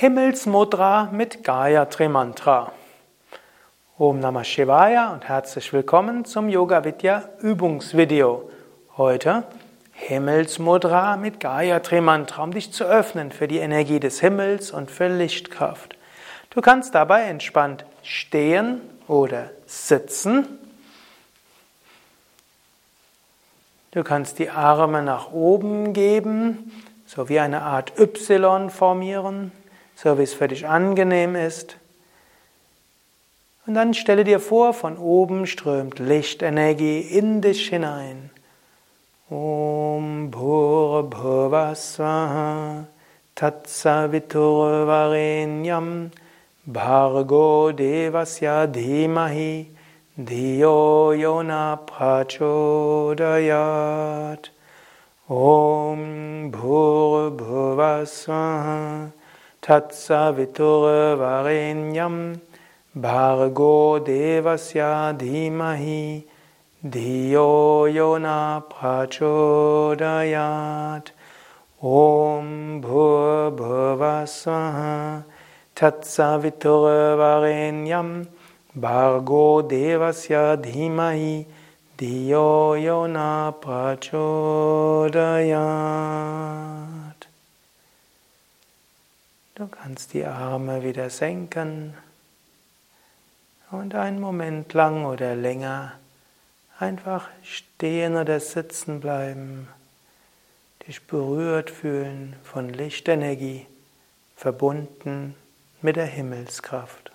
Himmelsmudra mit Gayatri Mantra. Om Namah Shivaya und herzlich willkommen zum Yoga Vidya Übungsvideo. Heute Himmelsmudra mit Gayatri Mantra, um dich zu öffnen für die Energie des Himmels und für Lichtkraft. Du kannst dabei entspannt stehen oder sitzen. Du kannst die Arme nach oben geben, so wie eine Art Y formieren so wie es für dich angenehm ist. Und dann stelle dir vor, von oben strömt Lichtenergie in dich hinein. Om Bhur Bhuvasvaha Tatsavitur Varenyam Bhargo Devasya Dhimahi Dhiyo Yona Prachodayat Om Bhur Bhuvasvaha Tatsavitur Varenyam Bhargo Devasya Dhimahi Dhiyo Yona Prachodayat Om Bhuvasvaha Tatsavitur Varenyam Bhargo Devasya Dhimahi Dhiyo Yona Prachodayat Du kannst die Arme wieder senken und einen Moment lang oder länger einfach stehen oder sitzen bleiben, dich berührt fühlen von Lichtenergie, verbunden mit der Himmelskraft.